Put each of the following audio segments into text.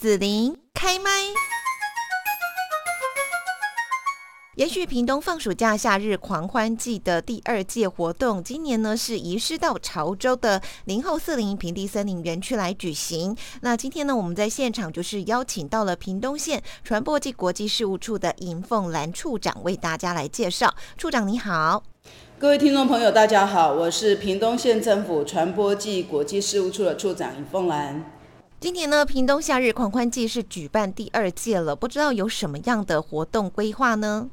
子琳开麦。延续屏东放暑假夏日狂欢季的第二届活动，今年呢是移师到潮州的零后四林平地森林园区来举行。那今天呢，我们在现场就是邀请到了屏东县传播暨国际事务处的尹凤兰处长，为大家来介绍。处长你好，各位听众朋友大家好，我是屏东县政府传播暨国际事务处的处长尹凤兰。今年呢，屏东夏日狂欢季是举办第二届了，不知道有什么样的活动规划呢？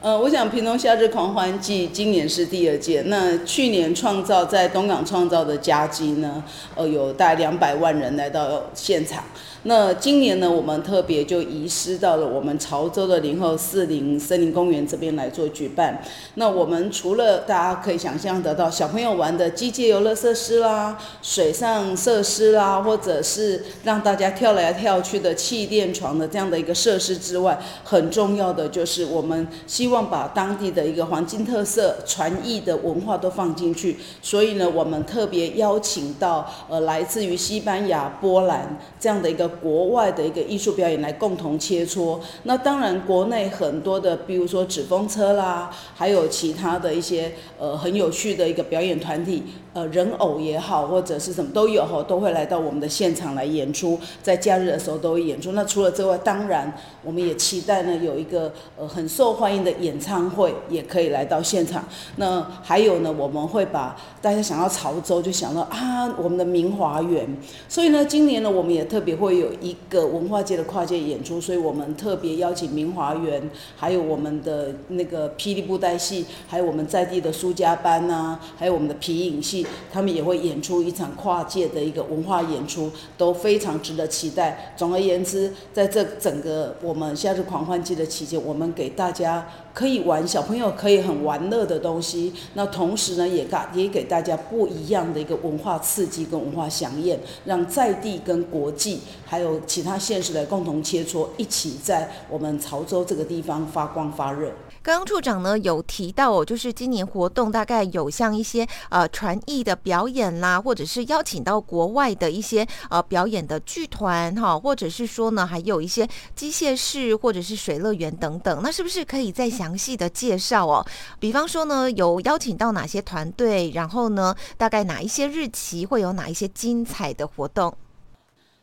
呃，我想屏东夏日狂欢季今年是第二届。那去年创造在东港创造的佳绩呢，呃，有大概两百万人来到现场。那今年呢，我们特别就移师到了我们潮州的林后四林森林公园这边来做举办。那我们除了大家可以想象得到小朋友玩的机械游乐设施啦、水上设施啦，或者是让大家跳来跳去的气垫床的这样的一个设施之外，很重要的就是我们希希望把当地的一个黄金特色、传艺的文化都放进去。所以呢，我们特别邀请到呃来自于西班牙、波兰这样的一个。国外的一个艺术表演来共同切磋，那当然国内很多的，比如说纸风车啦，还有其他的一些呃很有趣的一个表演团体，呃人偶也好或者是什么都有哈，都会来到我们的现场来演出，在假日的时候都会演出。那除了之外，当然我们也期待呢有一个呃很受欢迎的演唱会也可以来到现场。那还有呢，我们会把大家想要潮州就想到啊我们的明华园，所以呢今年呢我们也特别会。有一个文化界的跨界演出，所以我们特别邀请明华园，还有我们的那个霹雳布袋戏，还有我们在地的苏家班呐、啊，还有我们的皮影戏，他们也会演出一场跨界的一个文化演出，都非常值得期待。总而言之，在这整个我们夏日狂欢季的期间，我们给大家可以玩，小朋友可以很玩乐的东西，那同时呢，也给也给大家不一样的一个文化刺激跟文化饗宴，让在地跟国际。还有其他县市的共同切磋，一起在我们潮州这个地方发光发热。刚刚处长呢有提到哦，就是今年活动大概有像一些呃传艺的表演啦，或者是邀请到国外的一些呃表演的剧团哈，或者是说呢还有一些机械室或者是水乐园等等。那是不是可以再详细的介绍哦？比方说呢有邀请到哪些团队，然后呢大概哪一些日期会有哪一些精彩的活动？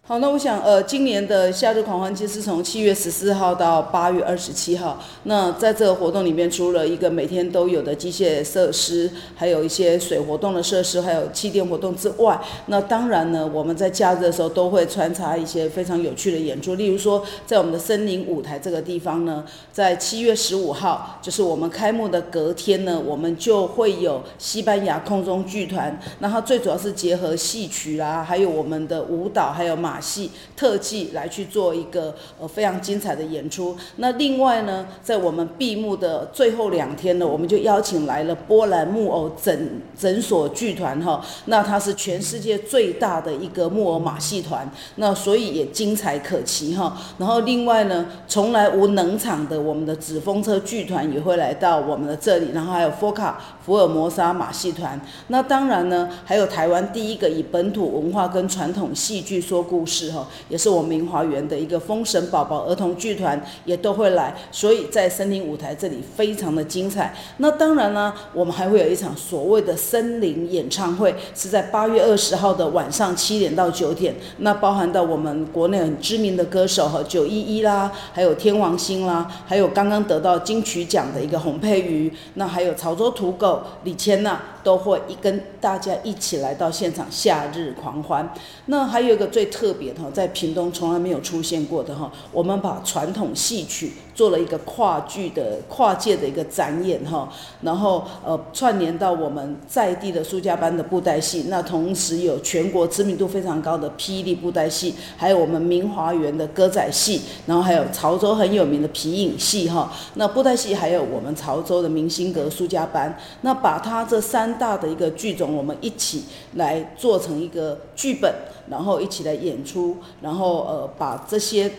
好，那我想，呃，今年的夏日狂欢季是从七月十四号到八月二十七号。那在这个活动里面，除了一个每天都有的机械设施，还有一些水活动的设施，还有气垫活动之外，那当然呢，我们在假日的时候都会穿插一些非常有趣的演出。例如说，在我们的森林舞台这个地方呢，在七月十五号，就是我们开幕的隔天呢，我们就会有西班牙空中剧团。那它最主要是结合戏曲啦，还有我们的舞蹈，还有马。马戏特技来去做一个呃非常精彩的演出。那另外呢，在我们闭幕的最后两天呢，我们就邀请来了波兰木偶诊诊所剧团哈。那它是全世界最大的一个木偶马戏团，那所以也精彩可期哈。然后另外呢，从来无冷场的我们的纸风车剧团也会来到我们的这里，然后还有佛卡福尔摩沙马戏团。那当然呢，还有台湾第一个以本土文化跟传统戏剧说故事哈，也是我们明华园的一个封神宝宝儿童剧团也都会来，所以在森林舞台这里非常的精彩。那当然呢，我们还会有一场所谓的森林演唱会，是在八月二十号的晚上七点到九点。那包含到我们国内很知名的歌手和九一一啦，还有天王星啦，还有刚刚得到金曲奖的一个洪佩瑜，那还有潮州土狗李千娜，都会一跟大家一起来到现场夏日狂欢。那还有一个最特别的哈，在屏东从来没有出现过的哈，我们把传统戏曲做了一个跨剧的跨界的一个展演哈，然后呃串联到我们在地的苏家班的布袋戏，那同时有全国知名度非常高的霹雳布袋戏，还有我们明华园的歌仔戏，然后还有潮州很有名的皮影戏哈，那布袋戏还有我们潮州的明星阁苏家班，那把它这三大的一个剧种，我们一起来做成一个剧本，然后一起来演出，然后呃把这些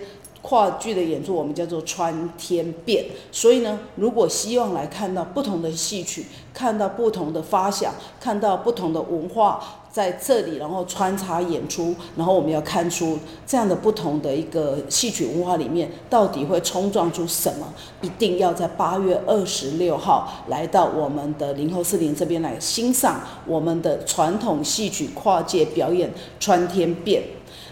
跨剧的演出，我们叫做穿天变。所以呢，如果希望来看到不同的戏曲，看到不同的发想，看到不同的文化。在这里，然后穿插演出，然后我们要看出这样的不同的一个戏曲文化里面，到底会冲撞出什么？一定要在八月二十六号来到我们的林后四邻这边来欣赏我们的传统戏曲跨界表演《穿天变》。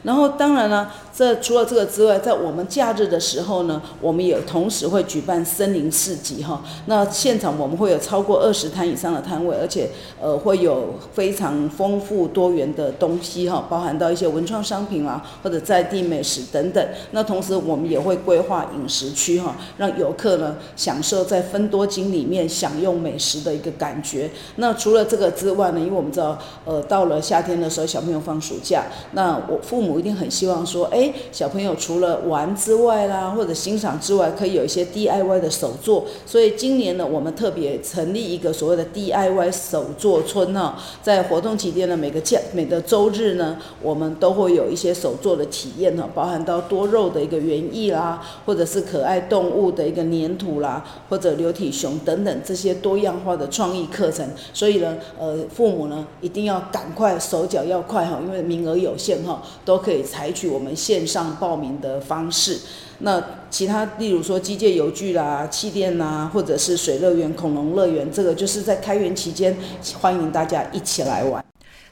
然后当然了，这除了这个之外，在我们假日的时候呢，我们也同时会举办森林市集哈。那现场我们会有超过二十摊以上的摊位，而且呃会有非常丰富多元的东西哈，包含到一些文创商品啊，或者在地美食等等。那同时我们也会规划饮食区哈，让游客呢享受在芬多精里面享用美食的一个感觉。那除了这个之外呢，因为我们知道呃到了夏天的时候，小朋友放暑假，那我父母。一定很希望说，哎哎，小朋友除了玩之外啦，或者欣赏之外，可以有一些 DIY 的手作。所以今年呢，我们特别成立一个所谓的 DIY 手作村哈，在活动期间呢，每个假每个周日呢，我们都会有一些手作的体验哈，包含到多肉的一个园艺啦，或者是可爱动物的一个粘土啦，或者流体熊等等这些多样化的创意课程。所以呢，呃，父母呢一定要赶快手脚要快哈，因为名额有限哈，都。可以采取我们现线上报名的方式。那其他，例如说机械游具啦、气垫啦，或者是水乐园、恐龙乐园，这个就是在开园期间，欢迎大家一起来玩。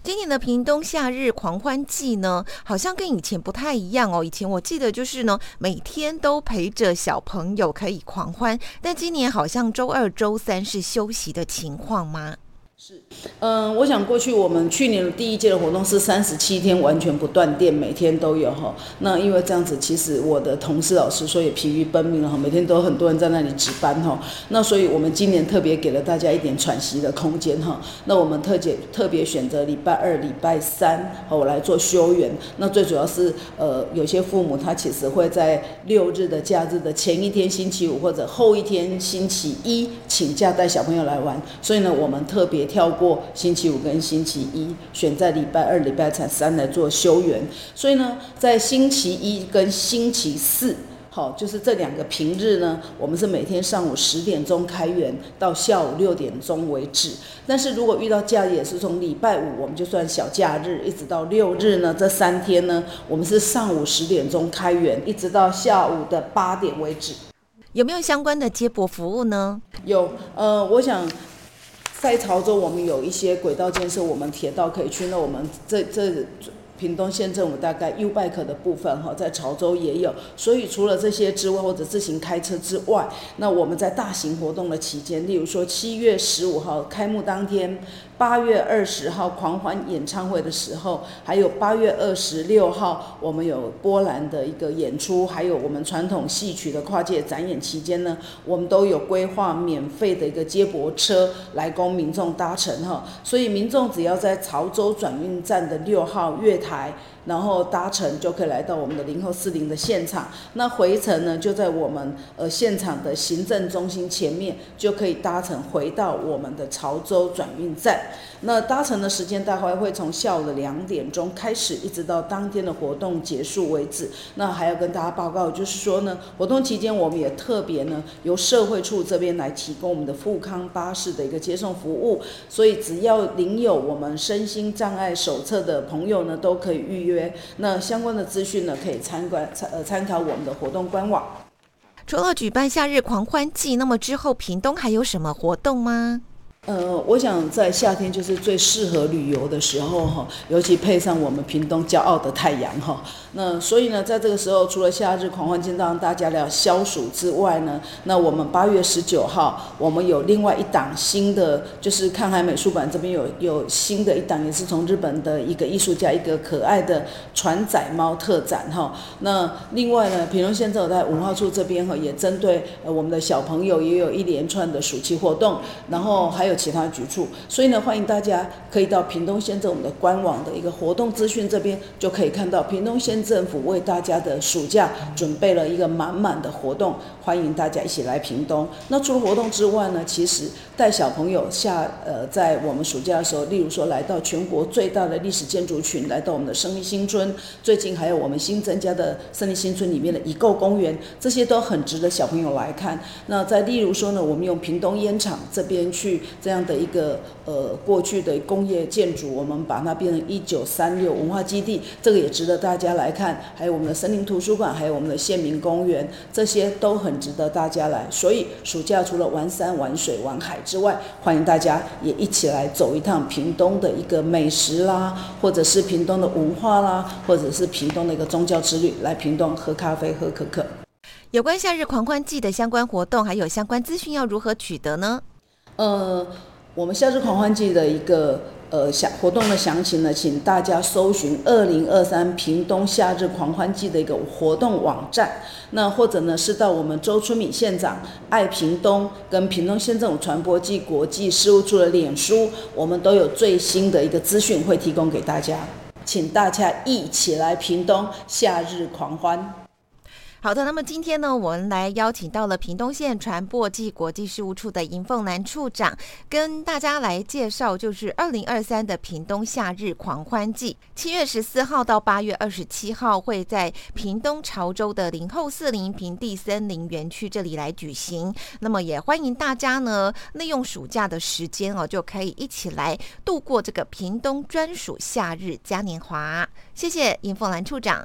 今年的屏东夏日狂欢季呢，好像跟以前不太一样哦。以前我记得就是呢，每天都陪着小朋友可以狂欢，但今年好像周二、周三是休息的情况吗？是，嗯，我想过去我们去年的第一届的活动是三十七天完全不断电，每天都有哈。那因为这样子，其实我的同事老师说也疲于奔命了哈，每天都很多人在那里值班哈。那所以我们今年特别给了大家一点喘息的空间哈。那我们特别特别选择礼拜二、礼拜三和我来做休园。那最主要是呃，有些父母他其实会在六日的假日的前一天星期五或者后一天星期一请假带小朋友来玩，所以呢，我们特别。跳过星期五跟星期一，选在礼拜二、礼拜三来做休园。所以呢，在星期一跟星期四，好，就是这两个平日呢，我们是每天上午十点钟开园到下午六点钟为止。但是如果遇到假日，也是从礼拜五我们就算小假日，一直到六日呢，这三天呢，我们是上午十点钟开园，一直到下午的八点为止。有没有相关的接驳服务呢？有，呃，我想。在潮州，我们有一些轨道建设，我们铁道可以去。那我们这这屏东县政府大概 U-Bike 的部分哈，在潮州也有。所以除了这些之外，或者自行开车之外，那我们在大型活动的期间，例如说七月十五号开幕当天。八月二十号狂欢演唱会的时候，还有八月二十六号，我们有波兰的一个演出，还有我们传统戏曲的跨界展演期间呢，我们都有规划免费的一个接驳车来供民众搭乘哈，所以民众只要在潮州转运站的六号月台。然后搭乘就可以来到我们的零后四零的现场，那回程呢就在我们呃现场的行政中心前面就可以搭乘回到我们的潮州转运站。那搭乘的时间大概会从下午的两点钟开始，一直到当天的活动结束为止。那还要跟大家报告，就是说呢，活动期间我们也特别呢由社会处这边来提供我们的富康巴士的一个接送服务，所以只要领有我们身心障碍手册的朋友呢，都可以预约。那相关的资讯呢，可以参观参呃参考我们的活动官网。除了举办夏日狂欢季，那么之后屏东还有什么活动吗？呃，我想在夏天就是最适合旅游的时候哈，尤其配上我们屏东骄傲的太阳哈。那所以呢，在这个时候，除了夏日狂欢节让大家来消暑之外呢，那我们八月十九号，我们有另外一档新的，就是看海美术馆这边有有新的一档，也是从日本的一个艺术家一个可爱的船仔猫特展哈。那另外呢，屏东县政府在文化处这边哈，也针对呃我们的小朋友也有一连串的暑期活动，然后还有。其他局处，所以呢，欢迎大家可以到屏东县政府的官网的一个活动资讯这边，就可以看到屏东县政府为大家的暑假准备了一个满满的活动，欢迎大家一起来屏东。那除了活动之外呢，其实带小朋友下呃，在我们暑假的时候，例如说来到全国最大的历史建筑群，来到我们的胜利新村，最近还有我们新增加的胜利新村里面的遗构公园，这些都很值得小朋友来看。那再例如说呢，我们用屏东烟厂这边去。这样的一个呃过去的工业建筑，我们把它变成一九三六文化基地，这个也值得大家来看。还有我们的森林图书馆，还有我们的县民公园，这些都很值得大家来。所以暑假除了玩山、玩水、玩海之外，欢迎大家也一起来走一趟屏东的一个美食啦，或者是屏东的文化啦，或者是屏东的一个宗教之旅，来屏东喝咖啡、喝可可。有关夏日狂欢季的相关活动，还有相关资讯要如何取得呢？呃，我们夏日狂欢季的一个呃详活动的详情呢，请大家搜寻二零二三屏东夏日狂欢季的一个活动网站，那或者呢是到我们周春敏县长爱屏东跟屏东县政府传播暨国际事务处的脸书，我们都有最新的一个资讯会提供给大家，请大家一起来屏东夏日狂欢。好的，那么今天呢，我们来邀请到了屏东县传播暨国际事务处的尹凤兰处长，跟大家来介绍，就是二零二三的屏东夏日狂欢季，七月十四号到八月二十七号会在屏东潮州的林后四林平地森林园区这里来举行。那么也欢迎大家呢，利用暑假的时间哦，就可以一起来度过这个屏东专属夏日嘉年华。谢谢尹凤兰处长。